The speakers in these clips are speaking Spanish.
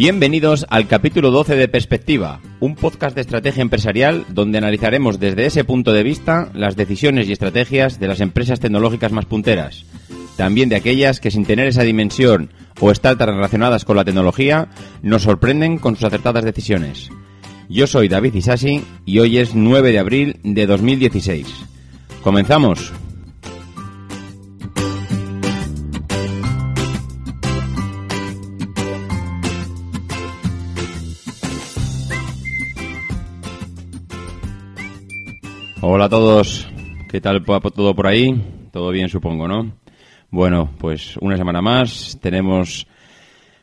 Bienvenidos al capítulo 12 de Perspectiva, un podcast de estrategia empresarial donde analizaremos desde ese punto de vista las decisiones y estrategias de las empresas tecnológicas más punteras, también de aquellas que sin tener esa dimensión o estar tan relacionadas con la tecnología nos sorprenden con sus acertadas decisiones. Yo soy David Isasi y hoy es 9 de abril de 2016. Comenzamos. Hola a todos, ¿qué tal todo por ahí? Todo bien supongo, ¿no? Bueno, pues una semana más tenemos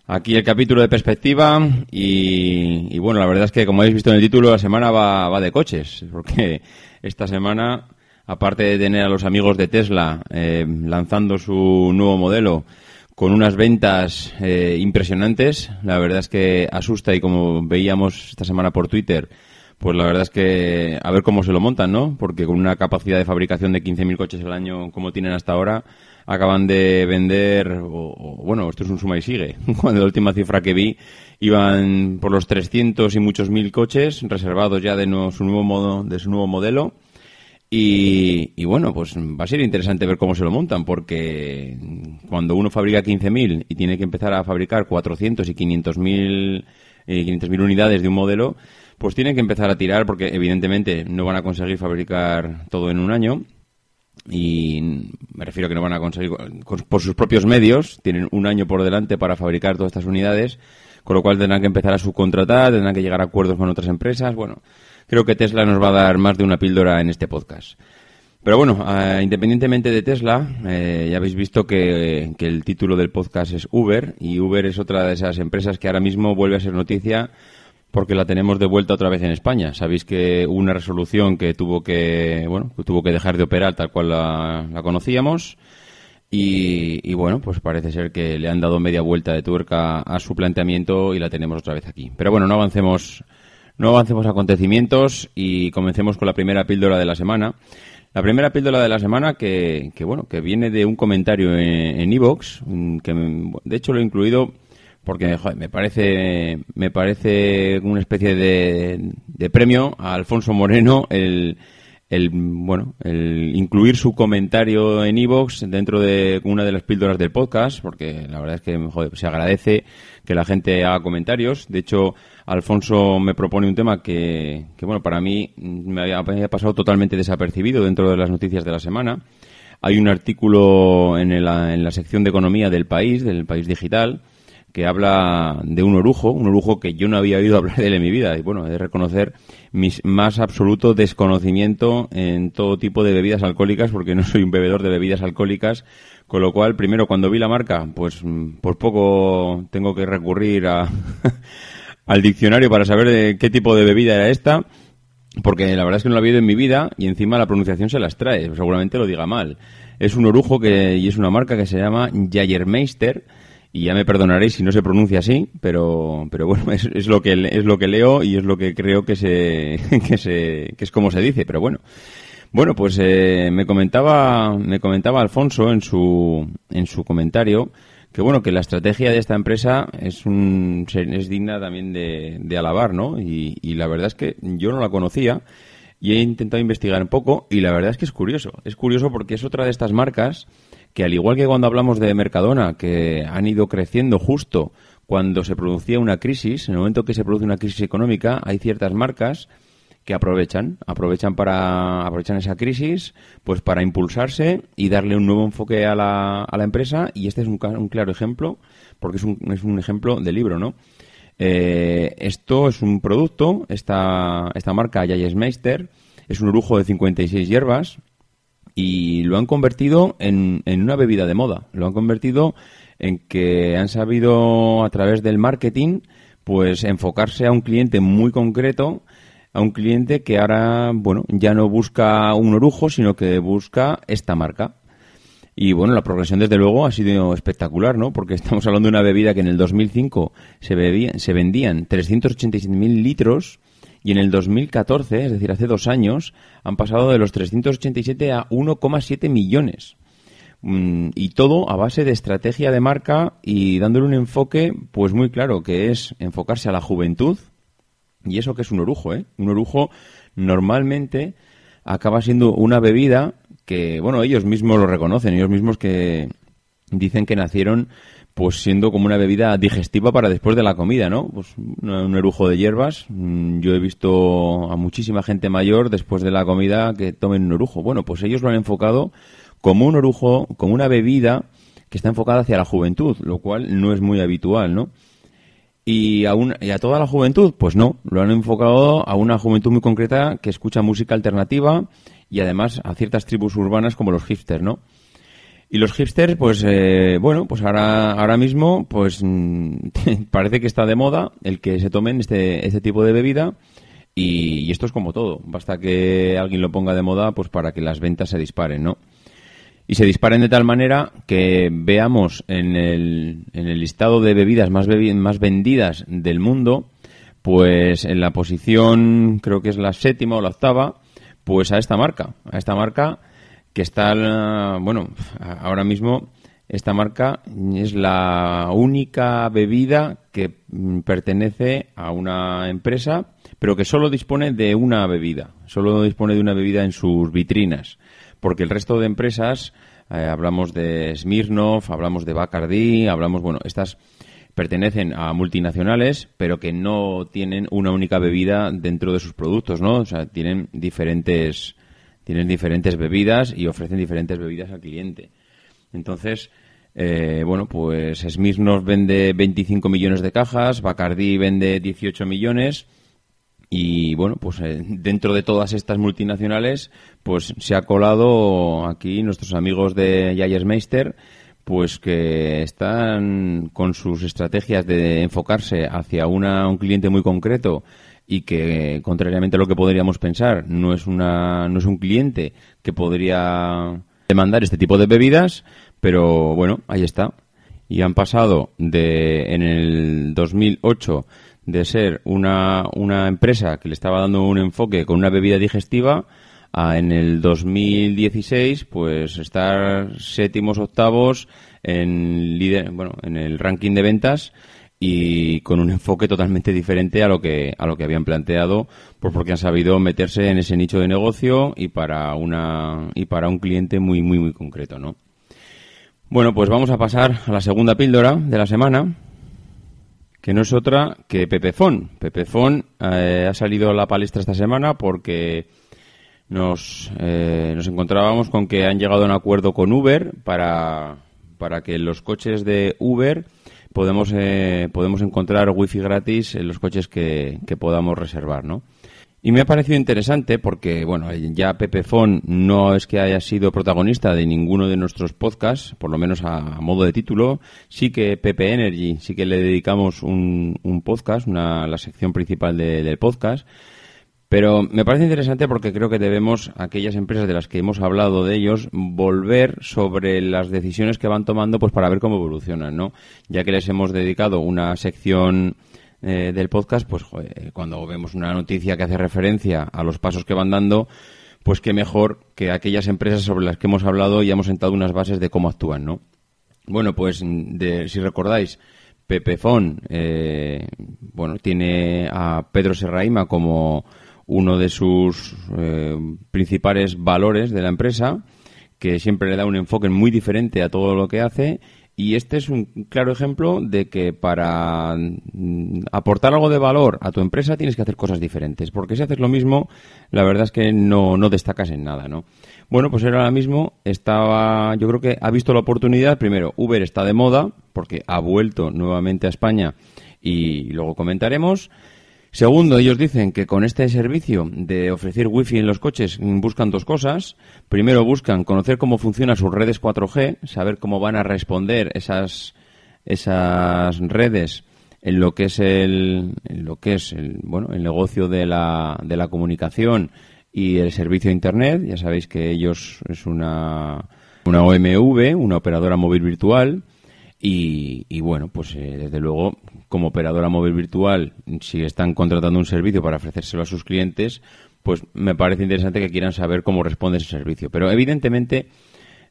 aquí el capítulo de perspectiva y, bueno, la verdad es que como habéis visto en el título, la semana va, de coches, porque esta semana, aparte de tener a los amigos de Tesla eh, lanzando su nuevo modelo con unas ventas eh, impresionantes, la verdad es que asusta y como veíamos esta semana por Twitter, pues la verdad es que a ver cómo se lo montan, ¿no? Porque con una capacidad de fabricación de 15.000 coches al año como tienen hasta ahora, acaban de vender, o, bueno, esto es un suma y sigue. Cuando la última cifra que vi iban por los 300 y muchos mil coches reservados ya de su nuevo modo, de su nuevo modelo. Y, y, bueno, pues va a ser interesante ver cómo se lo montan, porque cuando uno fabrica 15.000 y tiene que empezar a fabricar 400 y 500.000 eh, 500.000 unidades de un modelo, pues tienen que empezar a tirar porque evidentemente no van a conseguir fabricar todo en un año y me refiero a que no van a conseguir por sus propios medios, tienen un año por delante para fabricar todas estas unidades, con lo cual tendrán que empezar a subcontratar, tendrán que llegar a acuerdos con otras empresas. Bueno, creo que Tesla nos va a dar más de una píldora en este podcast. Pero bueno, ah, independientemente de Tesla, eh, ya habéis visto que, que, el título del podcast es Uber y Uber es otra de esas empresas que ahora mismo vuelve a ser noticia porque la tenemos de vuelta otra vez en España. Sabéis que hubo una resolución que tuvo que, bueno, tuvo que dejar de operar tal cual la, conocíamos. Y, bueno, pues parece ser que le han dado media vuelta de tuerca a su planteamiento y la tenemos otra vez aquí. Pero bueno, no avancemos, no avancemos acontecimientos y comencemos con la primera píldora de la semana. La primera píldora de la semana que, que bueno, que viene de un comentario en Evox, que de hecho lo he incluido porque me parece me parece una especie de, de premio a Alfonso Moreno el, el bueno el incluir su comentario en iVoox dentro de una de las píldoras del podcast porque la verdad es que se agradece que la gente haga comentarios. De hecho Alfonso me propone un tema que, que bueno para mí me había, pasado totalmente desapercibido dentro de las noticias de la semana. Hay un artículo en, en la sección de economía del país del país digital que habla de un orujo, un orujo que yo no había oído hablar de él en mi vida. Y bueno, he de reconocer mi más absoluto desconocimiento en todo tipo de bebidas alcohólicas, porque no soy un bebedor de bebidas alcohólicas. Con lo cual, primero, cuando vi la marca, pues por poco tengo que recurrir a, al diccionario para saber de qué tipo de bebida era esta. Porque la verdad es que no lo había oído en mi vida y encima la pronunciación se las trae. Seguramente lo diga mal. Es un orujo que, y es una marca que se llama Jagermeister y ya me perdonaréis si no se pronuncia así, pero, pero bueno, es, lo que es lo que leo y es lo que creo que se, que se, que es como se dice, pero bueno. Bueno, pues eh, me comentaba, me comentaba Alfonso en su, en su comentario que bueno, que la estrategia de esta empresa es un, es digna también de, de alabar, ¿no? Y, y la verdad es que yo no la conocía. y he intentado investigar un poco y la verdad es que es curioso. Es curioso porque es otra de estas marcas que al igual que cuando hablamos de Mercadona, que han ido creciendo justo cuando se producía una crisis, en el momento que se produce una crisis económica, hay ciertas marcas que aprovechan, aprovechan para aprovechan esa crisis, pues para impulsarse y darle un nuevo enfoque a la, a la empresa y este es un, claro ejemplo porque es un, es un ejemplo de libro, ¿no? Eh, esto es un producto, esta, esta marca Meister es un orujo de 56 hierbas y lo han convertido en, en una bebida de moda. Lo han convertido en que han sabido a través del marketing pues enfocarse a un cliente muy concreto a un cliente que ahora, bueno, ya no busca un orujo, sino que busca esta marca. Y bueno, la progresión desde luego ha sido espectacular, ¿no? Porque estamos hablando de una bebida que en el 2005 se, bebía, se vendían 387.000 litros y en el 2014, es decir, hace dos años, han pasado de los 387 a 1,7 millones. Mm, y todo a base de estrategia de marca y dándole un enfoque, pues muy claro, que es enfocarse a la juventud. Y eso que es un orujo, ¿eh? Un orujo normalmente acaba siendo una bebida que, bueno, ellos mismos lo reconocen, ellos mismos que dicen que nacieron pues siendo como una bebida digestiva para después de la comida, ¿no? Pues un erujo de hierbas. Mm, yo he visto a muchísima gente mayor después de la comida que tomen un orujo. Bueno, pues ellos lo han enfocado como un orujo, como una bebida que está enfocada hacia la juventud, lo cual no es muy habitual, ¿no? Y a, y a toda la juventud, pues no, lo han enfocado a una juventud muy concreta que escucha música alternativa y además a ciertas tribus urbanas como los hipsters, ¿no? Y los hipsters, pues eh, bueno, pues ahora, ahora mismo, pues parece que está de moda el que se tomen este, este tipo de bebida y, esto es como todo. Basta que alguien lo ponga de moda, pues para que las ventas se disparen, ¿no? Y se disparen de tal manera que veamos en el, en el listado de bebidas más, más vendidas del mundo, pues en la posición, creo que es la séptima o la octava, pues a esta marca, a esta marca que está, bueno, ahora mismo esta marca es la única bebida que pertenece a una empresa, pero que solo dispone de una bebida, solo dispone de una bebida en sus vitrinas, porque el resto de empresas, eh, hablamos de Smirnoff, hablamos de Bacardi, hablamos, bueno, estas pertenecen a multinacionales, pero que no tienen una única bebida dentro de sus productos, ¿no? O sea, tienen diferentes, tienen diferentes bebidas y ofrecen diferentes bebidas al cliente. Entonces, eh, bueno, pues Smith nos vende 25 millones de cajas, Bacardi vende 18 millones y bueno, pues eh, dentro de todas estas multinacionales, pues se ha colado aquí nuestros amigos de Jayersmeister pues que están con sus estrategias de enfocarse hacia una, un cliente muy concreto y que contrariamente a lo que podríamos pensar no es una no es un cliente que podría demandar este tipo de bebidas pero bueno ahí está. Y han pasado de en el 2008 de ser una, una empresa que le estaba dando un enfoque con una bebida digestiva en el 2016 pues estar séptimos octavos en líder, bueno en el ranking de ventas y con un enfoque totalmente diferente a lo que a lo que habían planteado pues porque han sabido meterse en ese nicho de negocio y para una y para un cliente muy muy muy concreto no bueno pues vamos a pasar a la segunda píldora de la semana que no es otra que Pepefon Pepefon eh, ha salido a la palestra esta semana porque nos, eh, nos encontrábamos con que han llegado a un acuerdo con Uber para, para que los coches de Uber podemos, eh, podemos encontrar wifi gratis en los coches que, que podamos reservar, ¿no? Y me ha parecido interesante porque, bueno, ya Pepefon no es que haya sido protagonista de ninguno de nuestros podcasts, por lo menos a, modo de título. Sí que Pepe Energy, sí que le dedicamos un, un podcast, una, la sección principal del podcast. Pero me parece interesante porque creo que debemos, aquellas empresas de las que hemos hablado de ellos, volver sobre las decisiones que van tomando pues para ver cómo evolucionan, ¿no? Ya que les hemos dedicado una sección eh, del podcast, pues cuando vemos una noticia que hace referencia a los pasos que van dando, pues qué mejor que aquellas empresas sobre las que hemos hablado y hemos sentado unas bases de cómo actúan, ¿no? Bueno, pues de, si recordáis, Pepefon, eh, bueno, tiene a Pedro Serraima como uno de sus eh, principales valores de la empresa, que siempre le da un enfoque muy diferente a todo lo que hace y este es un claro ejemplo de que para mm, aportar algo de valor a tu empresa tienes que hacer cosas diferentes. Porque si haces lo mismo, la verdad es que no, no destacas en nada, ¿no? Bueno, pues ahora mismo estaba, yo creo que ha visto la oportunidad. Primero, Uber está de moda porque ha vuelto nuevamente a España y luego comentaremos. Segundo, ellos dicen que con este servicio de ofrecer wifi en los coches buscan dos cosas. Primero, buscan conocer cómo funcionan sus redes 4G, saber cómo van a responder esas, esas redes en lo que es el, lo que es el, bueno, el negocio de la, de la comunicación y el servicio de Internet. Ya sabéis que ellos es una, una OMV, una operadora móvil virtual. Y, y bueno, pues eh, desde luego como operadora móvil virtual, si están contratando un servicio para ofrecérselo a sus clientes, pues me parece interesante que quieran saber cómo responde ese servicio. Pero evidentemente,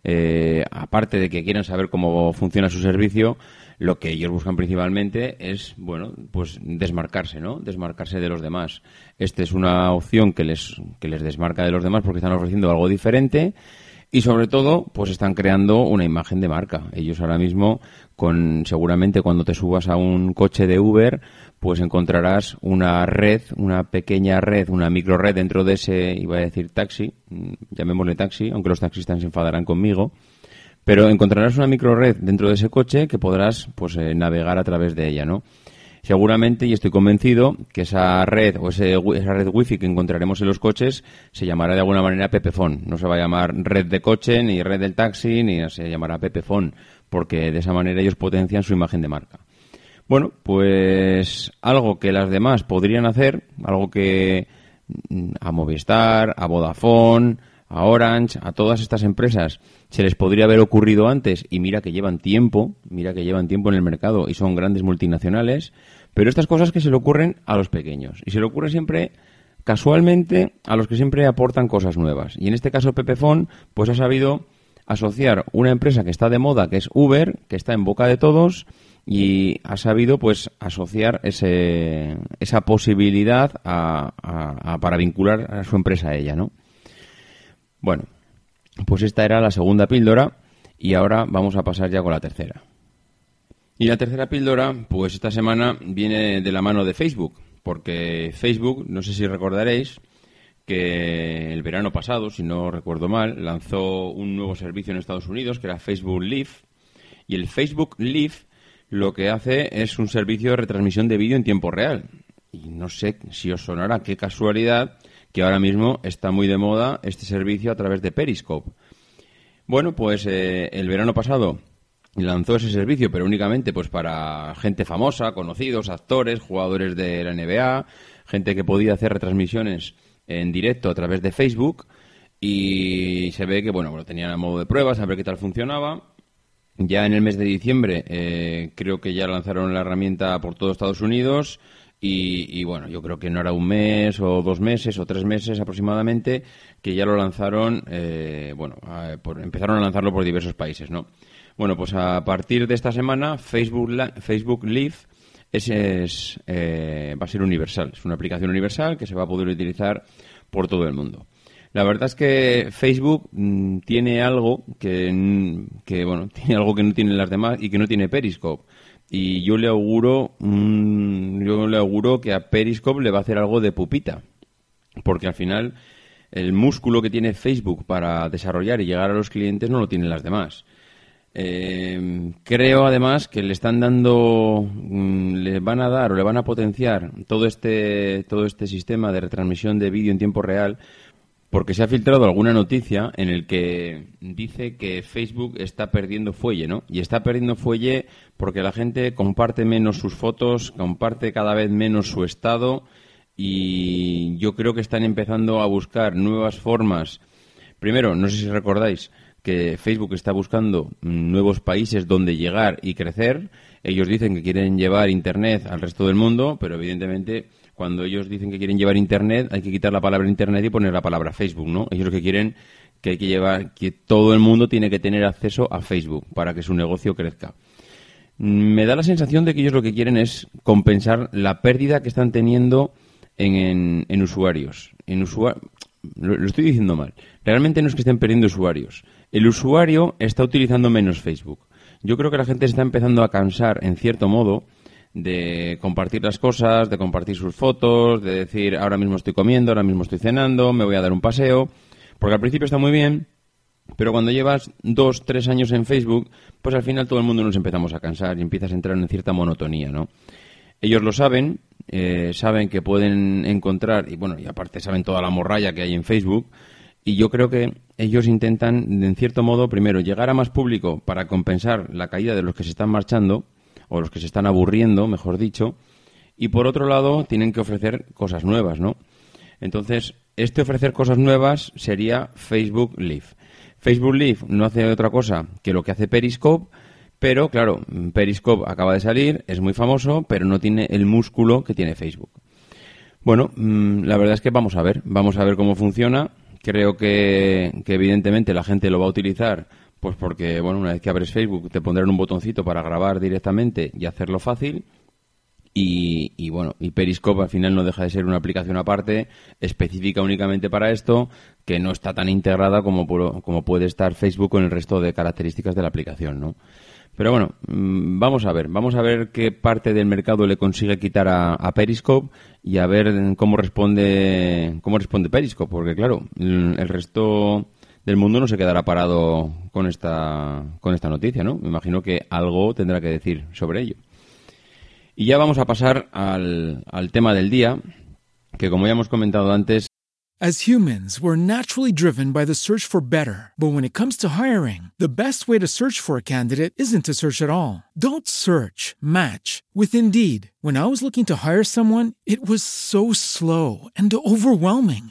eh, aparte de que quieran saber cómo funciona su servicio, lo que ellos buscan principalmente es, bueno, pues desmarcarse, ¿no? Desmarcarse de los demás. Esta es una opción que les, que les desmarca de los demás porque están ofreciendo algo diferente y sobre todo, pues están creando una imagen de marca. Ellos ahora mismo, con seguramente cuando te subas a un coche de Uber, pues encontrarás una red, una pequeña red, una micro red dentro de ese, iba a decir taxi, mm, llamémosle taxi, aunque los taxistas se enfadarán conmigo, pero encontrarás una micro red dentro de ese coche que podrás pues eh, navegar a través de ella, ¿no? Seguramente, y estoy convencido, que esa red o ese, esa red wifi que encontraremos en los coches se llamará de alguna manera Pepefon. No se va a llamar red de coche, ni red del taxi, ni se llamará Pepefon, porque de esa manera ellos potencian su imagen de marca. Bueno, pues algo que las demás podrían hacer, algo que mm, a Movistar, a Vodafone, a Orange, a todas estas empresas se les podría haber ocurrido antes y mira que llevan tiempo, mira que llevan tiempo en el mercado y son grandes multinacionales, pero estas cosas que se le ocurren a los pequeños. Y se le ocurre siempre, casualmente, a los que siempre aportan cosas nuevas. Y en este caso Pepefon, pues ha sabido asociar una empresa que está de moda, que es Uber, que está en boca de todos, y ha sabido pues asociar ese, esa posibilidad para vincular a su empresa a ella, ¿no? Bueno, pues esta era la segunda píldora y ahora vamos a pasar ya con la tercera. Y la tercera píldora, pues esta semana viene de la mano de Facebook, porque Facebook, no sé si recordaréis, que el verano pasado, si no recuerdo mal, lanzó un nuevo servicio en Estados Unidos que era Facebook Live. Y el Facebook Live lo que hace es un servicio de retransmisión de vídeo en tiempo real. Y no sé si os sonará, qué casualidad que ahora mismo está muy de moda este servicio a través de Periscope. Bueno, pues eh, el verano pasado lanzó ese servicio, pero únicamente pues para gente famosa, conocidos, actores, jugadores de la NBA, gente que podía hacer retransmisiones en directo a través de Facebook y se ve que bueno, lo tenían a modo de pruebas, a ver qué tal funcionaba. Ya en el mes de diciembre eh, creo que ya lanzaron la herramienta por todo Estados Unidos y, bueno, yo creo que no era un mes o dos meses o tres meses aproximadamente que ya lo lanzaron, eh, bueno, empezaron a lanzarlo por diversos países, ¿no? Bueno, pues a partir de esta semana, Facebook, Facebook Live es, eh, va a ser universal. Es una aplicación universal que se va a poder utilizar por todo el mundo. La verdad es que Facebook mm, tiene algo que, que, bueno, tiene algo que no tienen las demás y que no tiene Periscope. Y yo le auguro, mm, yo le auguro que a Periscope le va a hacer algo de pupita. Porque al final el músculo que tiene Facebook para desarrollar y llegar a los clientes no lo tienen las demás. Eh, creo además que le están dando, mm, le van a dar o le van a potenciar todo este, todo este sistema de retransmisión de vídeo en tiempo real porque se ha filtrado alguna noticia en el que dice que Facebook está perdiendo fuelle, ¿no? Y está perdiendo fuelle porque la gente comparte menos sus fotos, comparte cada vez menos su estado y yo creo que están empezando a buscar nuevas formas. Primero, no sé si recordáis, que Facebook está buscando nuevos países donde llegar y crecer. Ellos dicen que quieren llevar Internet al resto del mundo, pero evidentemente cuando ellos dicen que quieren llevar Internet hay que quitar la palabra Internet y poner la palabra Facebook, ¿no? Ellos lo que quieren que hay que llevar, que todo el mundo tiene que tener acceso a Facebook para que su negocio crezca. Me da la sensación de que ellos lo que quieren es compensar la pérdida que están teniendo en, en, usuarios. En lo, lo estoy diciendo mal. Realmente no es que estén perdiendo usuarios. El usuario está utilizando menos Facebook. Yo creo que la gente se está empezando a cansar, en cierto modo, de compartir las cosas, de compartir sus fotos, de decir ahora mismo estoy comiendo, ahora mismo estoy cenando, me voy a dar un paseo. Porque al principio está muy bien, pero cuando llevas dos, tres años en Facebook, pues al final todo el mundo nos empezamos a cansar y empiezas a entrar en cierta monotonía, ¿no? Ellos lo saben, eh, saben que pueden encontrar, y bueno, y aparte saben toda la morralla que hay en Facebook, y yo creo que ellos intentan, en cierto modo, primero, llegar a más público para compensar la caída de los que se están marchando, o los que se están aburriendo, mejor dicho, y por otro lado, tienen que ofrecer cosas nuevas, ¿no? Entonces, este ofrecer cosas nuevas sería Facebook Live. Facebook Live no hace otra cosa que lo que hace Periscope, pero claro, Periscope acaba de salir, es muy famoso, pero no tiene el músculo que tiene Facebook. Bueno, mm, la verdad es que vamos a ver, vamos a ver cómo funciona. Creo que, evidentemente la gente lo va a utilizar, pues porque, bueno, una vez que abres Facebook te pondrán un botoncito para grabar directamente y hacerlo fácil. Y, bueno, y Periscope al final no deja de ser una aplicación aparte, específica únicamente para esto, que no está tan integrada como, como puede estar Facebook con el resto de características de la aplicación, ¿no? Pero bueno, mm, vamos a ver, vamos a ver qué parte del mercado le consigue quitar a, Periscope y a ver cómo responde, cómo responde Periscope, porque claro, el resto del mundo no se quedará parado con esta, con esta noticia, ¿no? Me imagino que algo tendrá que decir sobre ello. Y ya vamos a pasar al, al tema del día, que como ya hemos comentado antes, As humans, we're naturally driven by the search for better. But when it comes to hiring, the best way to search for a candidate isn't to search at all. Don't search, match with Indeed. When I was looking to hire someone, it was so slow and overwhelming.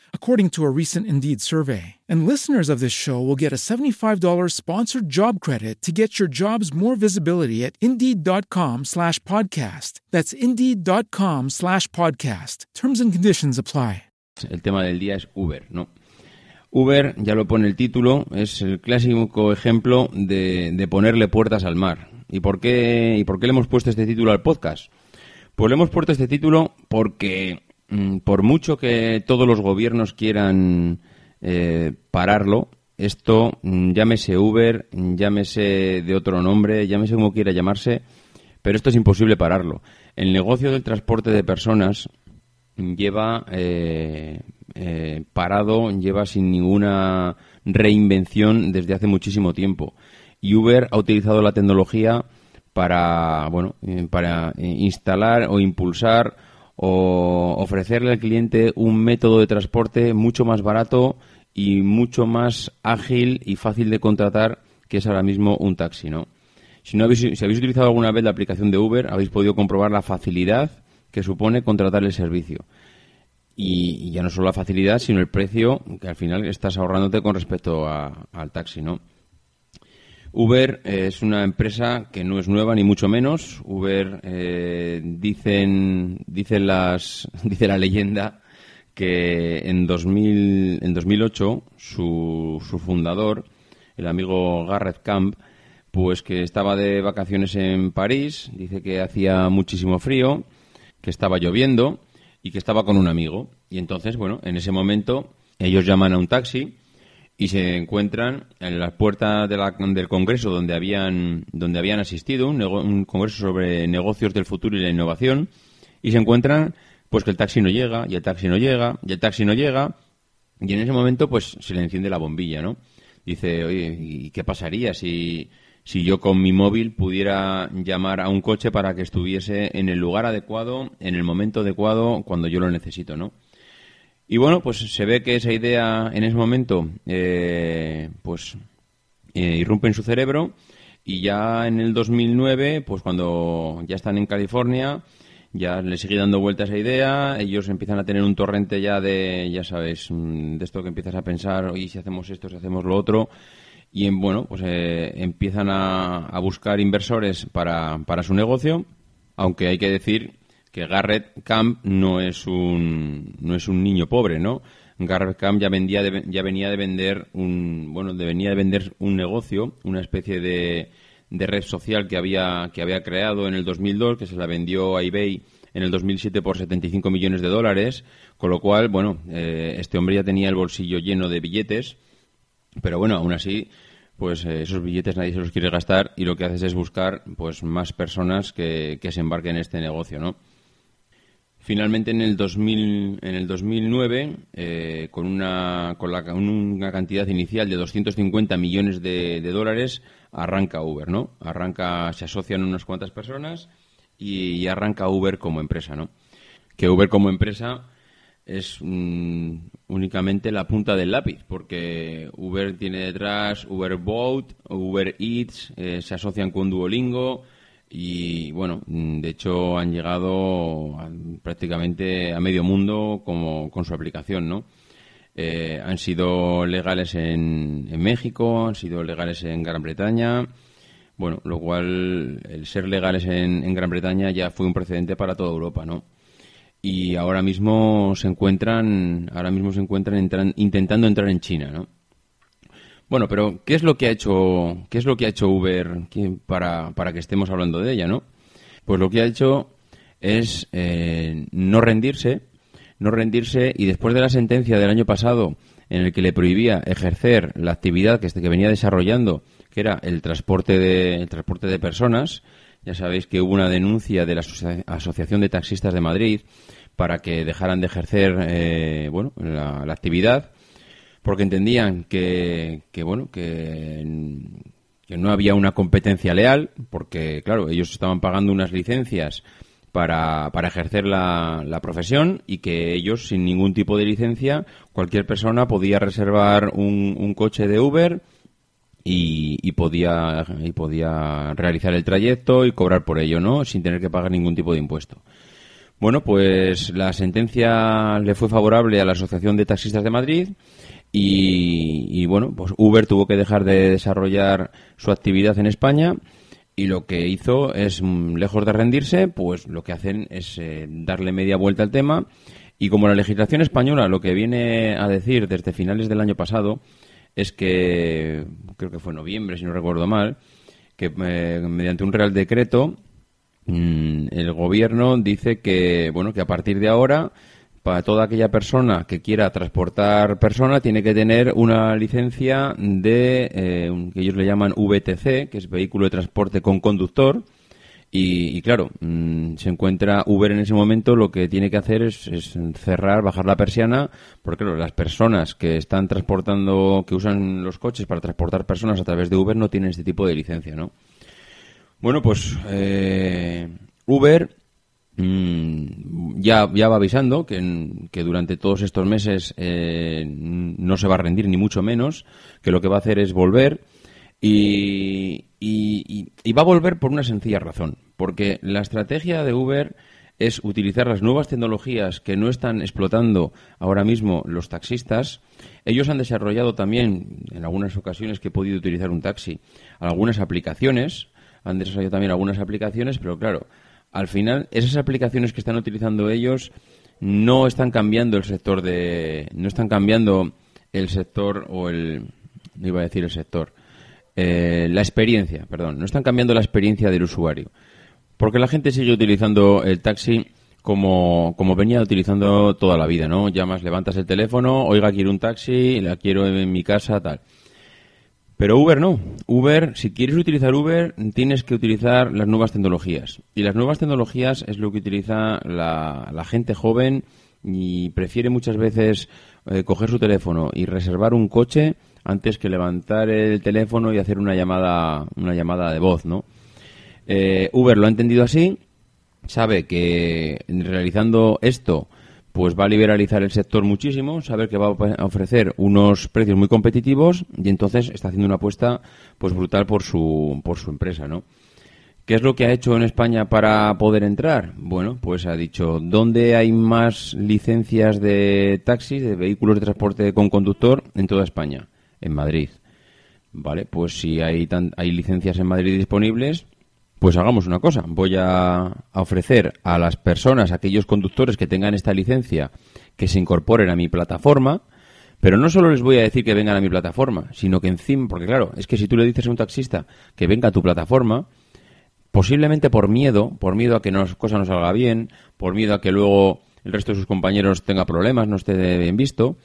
according to a recent Indeed survey. And listeners of this show will get a $75 sponsored job credit to get your jobs more visibility at Indeed.com slash podcast. That's Indeed.com slash podcast. Terms and conditions apply. El tema del día es Uber, ¿no? Uber, ya lo pone el título, es el clásico ejemplo de, de ponerle puertas al mar. ¿Y por, qué, ¿Y por qué le hemos puesto este título al podcast? Pues le hemos puesto este título porque por mucho que todos los gobiernos quieran eh, pararlo, esto, mm, llámese Uber, llámese de otro nombre, llámese como quiera llamarse, pero esto es imposible pararlo. El negocio del transporte de personas lleva eh, eh, parado, lleva sin ninguna reinvención desde hace muchísimo tiempo. Y Uber ha utilizado la tecnología para, bueno, para instalar o impulsar o ofrecerle al cliente un método de transporte mucho más barato y mucho más ágil y fácil de contratar que es ahora mismo un taxi, ¿no? Si, no habéis, si habéis utilizado alguna vez la aplicación de Uber, habéis podido comprobar la facilidad que supone contratar el servicio. Y, ya no solo la facilidad, sino el precio que al final estás ahorrándote con respecto al taxi, ¿no? Uber eh, es una empresa que no es nueva ni mucho menos. Uber eh, dicen dicen las dice la leyenda que en 2000 en 2008 su, su fundador el amigo Garrett Camp pues que estaba de vacaciones en París, dice que hacía muchísimo frío, que estaba lloviendo y que estaba con un amigo. Y entonces, bueno, en ese momento ellos llaman a un taxi y se encuentran en las puertas del congreso donde habían donde habían asistido un, congreso sobre negocios del futuro y la innovación y se encuentran pues que el taxi no llega y el taxi no llega y el taxi no llega y en ese momento pues se le enciende la bombilla no dice oye y qué pasaría si si yo con mi móvil pudiera llamar a un coche para que estuviese en el lugar adecuado en el momento adecuado cuando yo lo necesito no y bueno, pues se ve que esa idea en ese momento eh, pues eh, irrumpe en su cerebro y ya en el 2009, pues cuando ya están en California, ya le sigue dando vuelta esa idea, ellos empiezan a tener un torrente ya de, ya sabes, mm, de esto que empiezas a pensar, oye, si hacemos esto, si hacemos lo otro, y en, bueno, pues eh, empiezan a, a, buscar inversores para, para su negocio, aunque hay que decir que Garrett Camp no es un, no es un niño pobre, ¿no? Garrett Camp ya, vendía ya venía de vender un, bueno, de, venía de vender un negocio, una especie de de red social que había, que había creado en el 2002, que se la vendió a eBay en el 2007 por 75 millones de dólares, con lo cual, bueno, eh, este hombre ya tenía el bolsillo lleno de billetes, pero bueno, aún así, pues eh, esos billetes nadie se los quiere gastar y lo que haces es buscar, pues, más personas que, que se embarquen en este negocio, ¿no? Finalmente, en el, 2000, en el 2009, eh, con, una, con, una cantidad inicial de 250 millones de, dólares, arranca Uber, ¿no? Arranca, se asocian unas cuantas personas y, arranca Uber como empresa, ¿no? Que Uber como empresa es mm, únicamente la punta del lápiz, porque Uber tiene detrás Uber Boat, Uber Eats, eh, se asocian con Duolingo, y bueno, de hecho han llegado prácticamente a medio mundo como, con su aplicación, ¿no? Eh, han sido legales en, en, México, han sido legales en Gran Bretaña, bueno, lo cual el ser legales en, en Gran Bretaña ya fue un precedente para toda Europa, ¿no? Y ahora mismo se encuentran, ahora mismo se encuentran intentando entrar en China, ¿no? Bueno, pero ¿qué es lo que ha hecho, qué es lo que ha hecho Uber para, para que estemos hablando de ella, no? Pues lo que ha hecho es eh, no rendirse, no rendirse y después de la sentencia del año pasado en el que le prohibía ejercer la actividad que, que venía desarrollando, que era el transporte de, el transporte de personas, ya sabéis que hubo una denuncia de la Asociación de Taxistas de Madrid para que dejaran de ejercer eh, bueno, la actividad porque entendían que, que bueno, que, no había una competencia leal, porque, claro, ellos estaban pagando unas licencias para, para ejercer la, la, profesión y que ellos, sin ningún tipo de licencia, cualquier persona podía reservar un, un coche de Uber y, y, podía, y podía realizar el trayecto y cobrar por ello, ¿no? Sin tener que pagar ningún tipo de impuesto. Bueno, pues la sentencia le fue favorable a la Asociación de Taxistas de Madrid y, bueno, pues Uber tuvo que dejar de desarrollar su actividad en España y lo que hizo es, mm, lejos de rendirse, pues lo que hacen es eh, darle media vuelta al tema. Y como la legislación española lo que viene a decir desde finales del año pasado es que, creo que fue noviembre si no recuerdo mal, que eh, mediante un real decreto mm, el gobierno dice que, bueno, que a partir de ahora para toda aquella persona que quiera transportar personas tiene que tener una licencia de eh, que ellos le llaman VTC, que es vehículo de transporte con conductor. Y, claro, mm, se encuentra Uber en ese momento, lo que tiene que hacer es, cerrar, bajar la persiana, porque las personas que están transportando, que usan los coches para transportar personas a través de Uber no tienen este tipo de licencia, ¿no? Bueno, pues eh, Uber Mm, ya, ya va avisando que, que, durante todos estos meses eh, no se va a rendir ni mucho menos, que lo que va a hacer es volver y, y, va a volver por una sencilla razón, porque la estrategia de Uber es utilizar las nuevas tecnologías que no están explotando ahora mismo los taxistas. Ellos han desarrollado también, en algunas ocasiones que he podido utilizar un taxi, algunas aplicaciones, han desarrollado también algunas aplicaciones, pero claro, al final esas aplicaciones que están utilizando ellos no están cambiando el sector de no están cambiando el sector o el iba a decir el sector eh, la experiencia perdón no están cambiando la experiencia del usuario porque la gente sigue utilizando el taxi como, como venía utilizando toda la vida, ¿no? Llamas, levantas el teléfono, oiga, quiero un taxi, la quiero en mi casa, tal. Pero Uber no. Uber, si quieres utilizar Uber, tienes que utilizar las nuevas tecnologías. Y las nuevas tecnologías es lo que utiliza la, gente joven y prefiere muchas veces eh, coger su teléfono y reservar un coche antes que levantar el teléfono y hacer una llamada, una llamada de voz, ¿no? Eh, Uber lo ha entendido así, sabe que realizando esto pues va a liberalizar el sector muchísimo, saber que va a ofrecer unos precios muy competitivos y entonces está haciendo una apuesta pues brutal por su, por su empresa, ¿no? ¿Qué es lo que ha hecho en España para poder entrar? Bueno, pues ha dicho, ¿dónde hay más licencias de taxis, de vehículos de transporte con conductor en toda España? En Madrid. Vale, pues si hay, hay licencias en Madrid disponibles, pues hagamos una cosa. Voy a, ofrecer a las personas, a aquellos conductores que tengan esta licencia, que se incorporen a mi plataforma. Pero no solo les voy a decir que vengan a mi plataforma, sino que encima, porque claro, es que si tú le dices a un taxista que venga a tu plataforma, posiblemente por miedo, por miedo a que las cosa no salga bien, por miedo a que luego el resto de sus compañeros tenga problemas, no esté bien visto,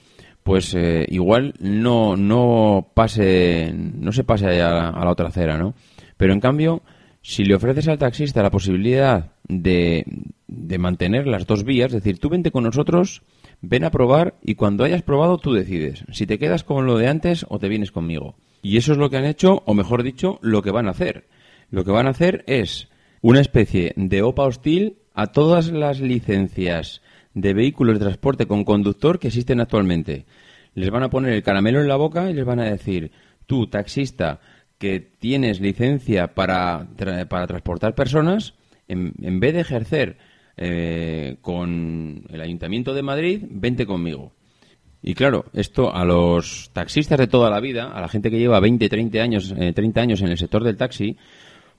pues eh, igual no, no pase, no se pase a la, a la otra acera, ¿no? Pero en cambio, si le ofreces al taxista la posibilidad de, de mantener las dos vías, es decir, tú vente con nosotros, ven a probar y cuando hayas probado tú decides si te quedas con lo de antes o te vienes conmigo. Y eso es lo que han hecho, o mejor dicho, lo que van a hacer lo que van a hacer es una especie de OPA hostil a todas las licencias de vehículos de transporte con conductor que existen actualmente. Les van a poner el caramelo en la boca y les van a decir, tú, taxista, que tienes licencia para, para transportar personas, en, en, vez de ejercer eh, con el Ayuntamiento de Madrid, vente conmigo. Y claro, esto a los taxistas de toda la vida, a la gente que lleva 20, 30 años, 30 eh, años en el sector del taxi,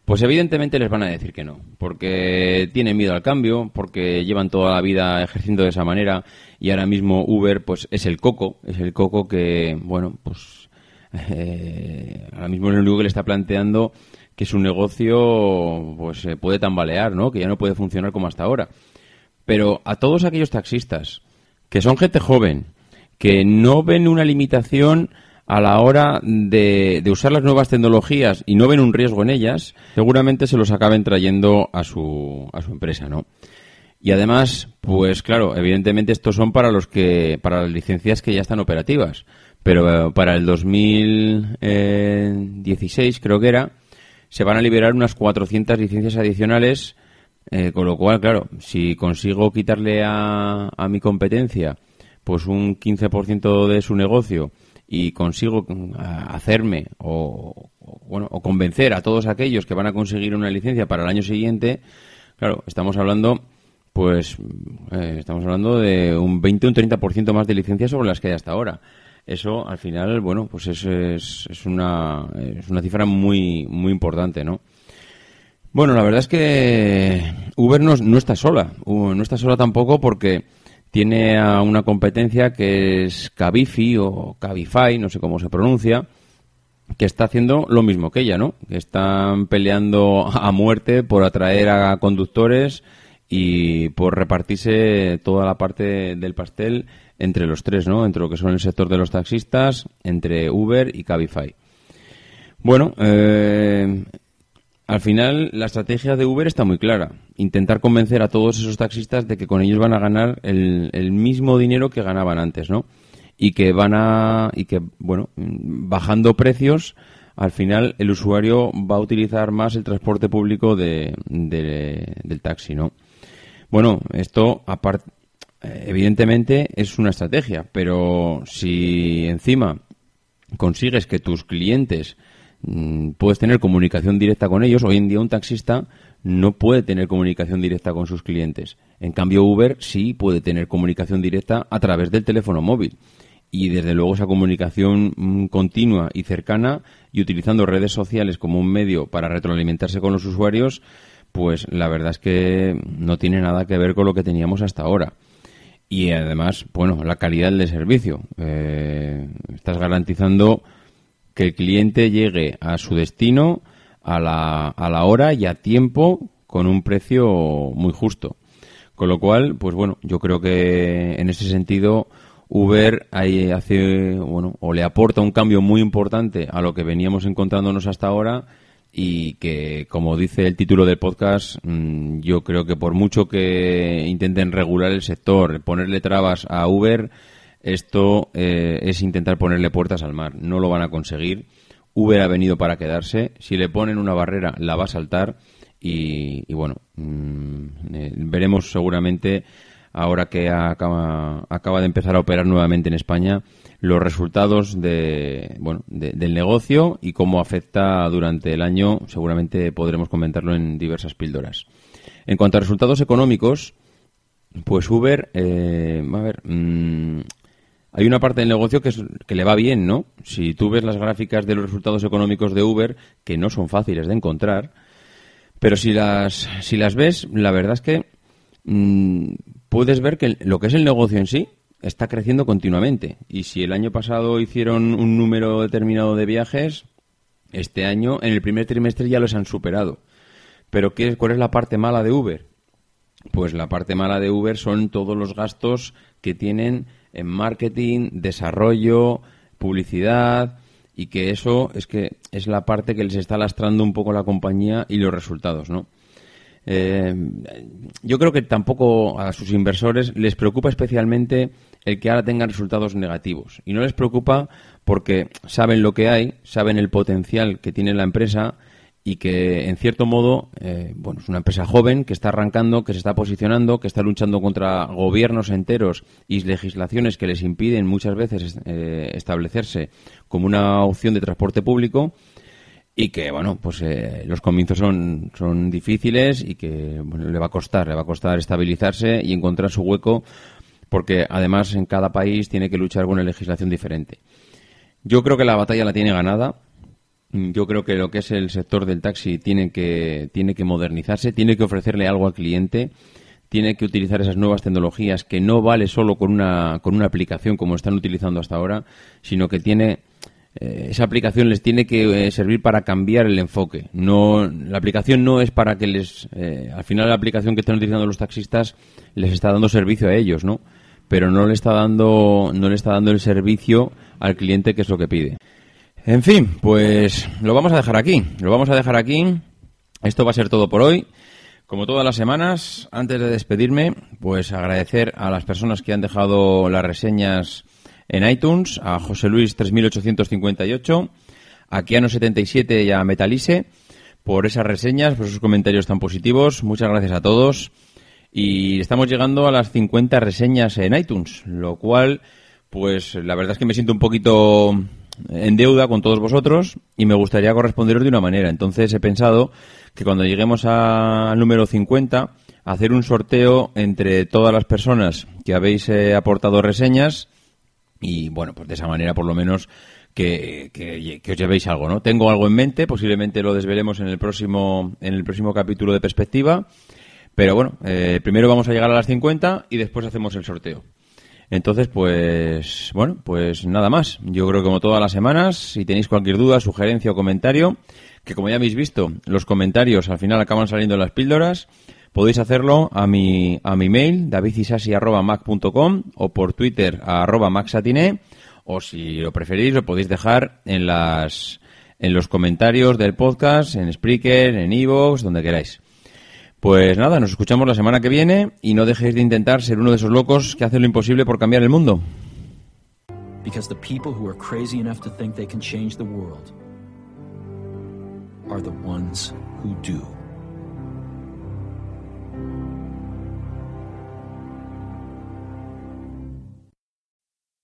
pues evidentemente les van a decir que no, porque tienen miedo al cambio, porque llevan toda la vida ejerciendo de esa manera y ahora mismo Uber pues es el coco, es el coco que, bueno, pues eh, ahora mismo el único que le está planteando que su negocio pues se puede tambalear, ¿no? Que ya no puede funcionar como hasta ahora. Pero a todos aquellos taxistas que son gente joven, que no ven una limitación a la hora de, usar las nuevas tecnologías y no ven un riesgo en ellas, seguramente se los acaben trayendo a su, a su empresa, ¿no? Y además, pues claro, evidentemente estos son para los que, para las licencias que ya están operativas. Pero eh, para el 2016, creo que era, se van a liberar unas 400 licencias adicionales, eh, con lo cual, claro, si consigo quitarle a, a mi competencia pues un 15% de su negocio y consigo mm, hacerme o, bueno o convencer a todos aquellos que van a conseguir una licencia para el año siguiente claro estamos hablando pues eh, estamos hablando de un 20 o un 30% más de licencias sobre las que hay hasta ahora eso al final bueno pues es, es, es una es una cifra muy muy importante no bueno la verdad es que Uber no, no está sola no está sola tampoco porque tiene a una competencia que es Cabify o Cabify, no sé cómo se pronuncia, que está haciendo lo mismo que ella, ¿no? Que están peleando a muerte por atraer a conductores y por repartirse toda la parte del pastel entre los tres, ¿no? Entre lo que son el sector de los taxistas, entre Uber y Cabify. Bueno, eh, al final, la estrategia de Uber está muy clara. Intentar convencer a todos esos taxistas de que con ellos van a ganar el, mismo dinero que ganaban antes, ¿no? Y que van a, y que, bueno, bajando precios, al final el usuario va a utilizar más el transporte público de, del taxi, ¿no? Bueno, esto, aparte, evidentemente es una estrategia, pero si encima consigues que tus clientes Mm, puedes tener comunicación directa con ellos. Hoy en día un taxista no puede tener comunicación directa con sus clientes. En cambio Uber sí puede tener comunicación directa a través del teléfono móvil. Y desde luego esa comunicación mm, continua y cercana y utilizando redes sociales como un medio para retroalimentarse con los usuarios, pues la verdad es que no tiene nada que ver con lo que teníamos hasta ahora. Y además, bueno, la calidad del servicio. Eh, estás garantizando que el cliente llegue a su destino a la, a la hora y a tiempo con un precio muy justo. Con lo cual, pues bueno, yo creo que en ese sentido Uber ahí hace, bueno, o le aporta un cambio muy importante a lo que veníamos encontrándonos hasta ahora y que, como dice el título del podcast, mm, yo creo que por mucho que intenten regular el sector, ponerle trabas a Uber, esto eh, es intentar ponerle puertas al mar. No lo van a conseguir. Uber ha venido para quedarse. Si le ponen una barrera, la va a saltar. Y, bueno, mm, eh, veremos seguramente ahora que acaba, acaba de empezar a operar nuevamente en España, los resultados de, bueno, del negocio y cómo afecta durante el año. Seguramente podremos comentarlo en diversas píldoras. En cuanto a resultados económicos, pues Uber, eh, a ver, mm, hay una parte del negocio que, que le va bien, ¿no? Si tú ves las gráficas de los resultados económicos de Uber, que no son fáciles de encontrar, pero si las, si las ves, la verdad es que mm, puedes ver que lo que es el negocio en sí está creciendo continuamente. Y si el año pasado hicieron un número determinado de viajes, este año, en el primer trimestre ya los han superado. Pero ¿qué, ¿cuál es la parte mala de Uber? Pues la parte mala de Uber son todos los gastos que tienen en marketing, desarrollo, publicidad y que eso es que es la parte que les está lastrando un poco la compañía y los resultados, ¿no? Eh, yo creo que tampoco a sus inversores les preocupa especialmente el que ahora tengan resultados negativos. Y no les preocupa porque saben lo que hay, saben el potencial que tiene la empresa y que, en cierto modo, eh, bueno, es una empresa joven que está arrancando, que se está posicionando, que está luchando contra gobiernos enteros y legislaciones que les impiden muchas veces eh, establecerse como una opción de transporte público y que bueno pues eh, los comienzos son son difíciles y que le va a costar le va a costar estabilizarse y encontrar su hueco porque además en cada país tiene que luchar con una legislación diferente. Yo creo que la batalla la tiene ganada. Yo creo que lo que es el sector del taxi tiene que tiene que modernizarse tiene que ofrecerle algo al cliente tiene que utilizar esas nuevas tecnologías que no vale solo con una con una aplicación como están utilizando hasta ahora sino que tiene eh, esa aplicación les tiene que eh, servir para cambiar el enfoque. No, la aplicación no es para que les, eh, al final la aplicación que están utilizando los taxistas les está dando servicio a ellos, ¿no? Pero no le está dando, no le está dando el servicio al cliente que es lo que pide. En fin, pues lo vamos a dejar aquí. Lo vamos a dejar aquí. Esto va a ser todo por hoy. Como todas las semanas, antes de despedirme, pues agradecer a las personas que han dejado las reseñas en iTunes, a José Luis 3858, a Kiano77 y a Metalise por esas reseñas, por esos comentarios tan positivos. Muchas gracias a todos. Y estamos llegando a las 50 reseñas en iTunes, lo cual, pues la verdad es que me siento un poquito en deuda con todos vosotros y me gustaría corresponderos de una manera. Entonces he pensado que cuando lleguemos al número 50, hacer un sorteo entre todas las personas que habéis eh, aportado reseñas y bueno, pues de esa manera por lo menos que, que, os llevéis algo, ¿no? Tengo algo en mente, posiblemente lo desvelemos en el próximo, en el próximo capítulo de perspectiva, pero bueno, eh, primero vamos a llegar a las 50 y después hacemos el sorteo. Entonces, pues, bueno, pues nada más. Yo creo que como todas las semanas, si tenéis cualquier duda, sugerencia o comentario, que como ya habéis visto, los comentarios al final acaban saliendo en las píldoras, Podéis hacerlo a mi, a mi mail, davidisasi.mac.com o por Twitter a arroba maxatiné o si lo preferís lo podéis dejar en las en los comentarios del podcast, en Spreaker, en Evox, donde queráis. Pues nada, nos escuchamos la semana que viene y no dejéis de intentar ser uno de esos locos que hacen lo imposible por cambiar el mundo. Because the people who are crazy enough to think they can change the world are the ones who do.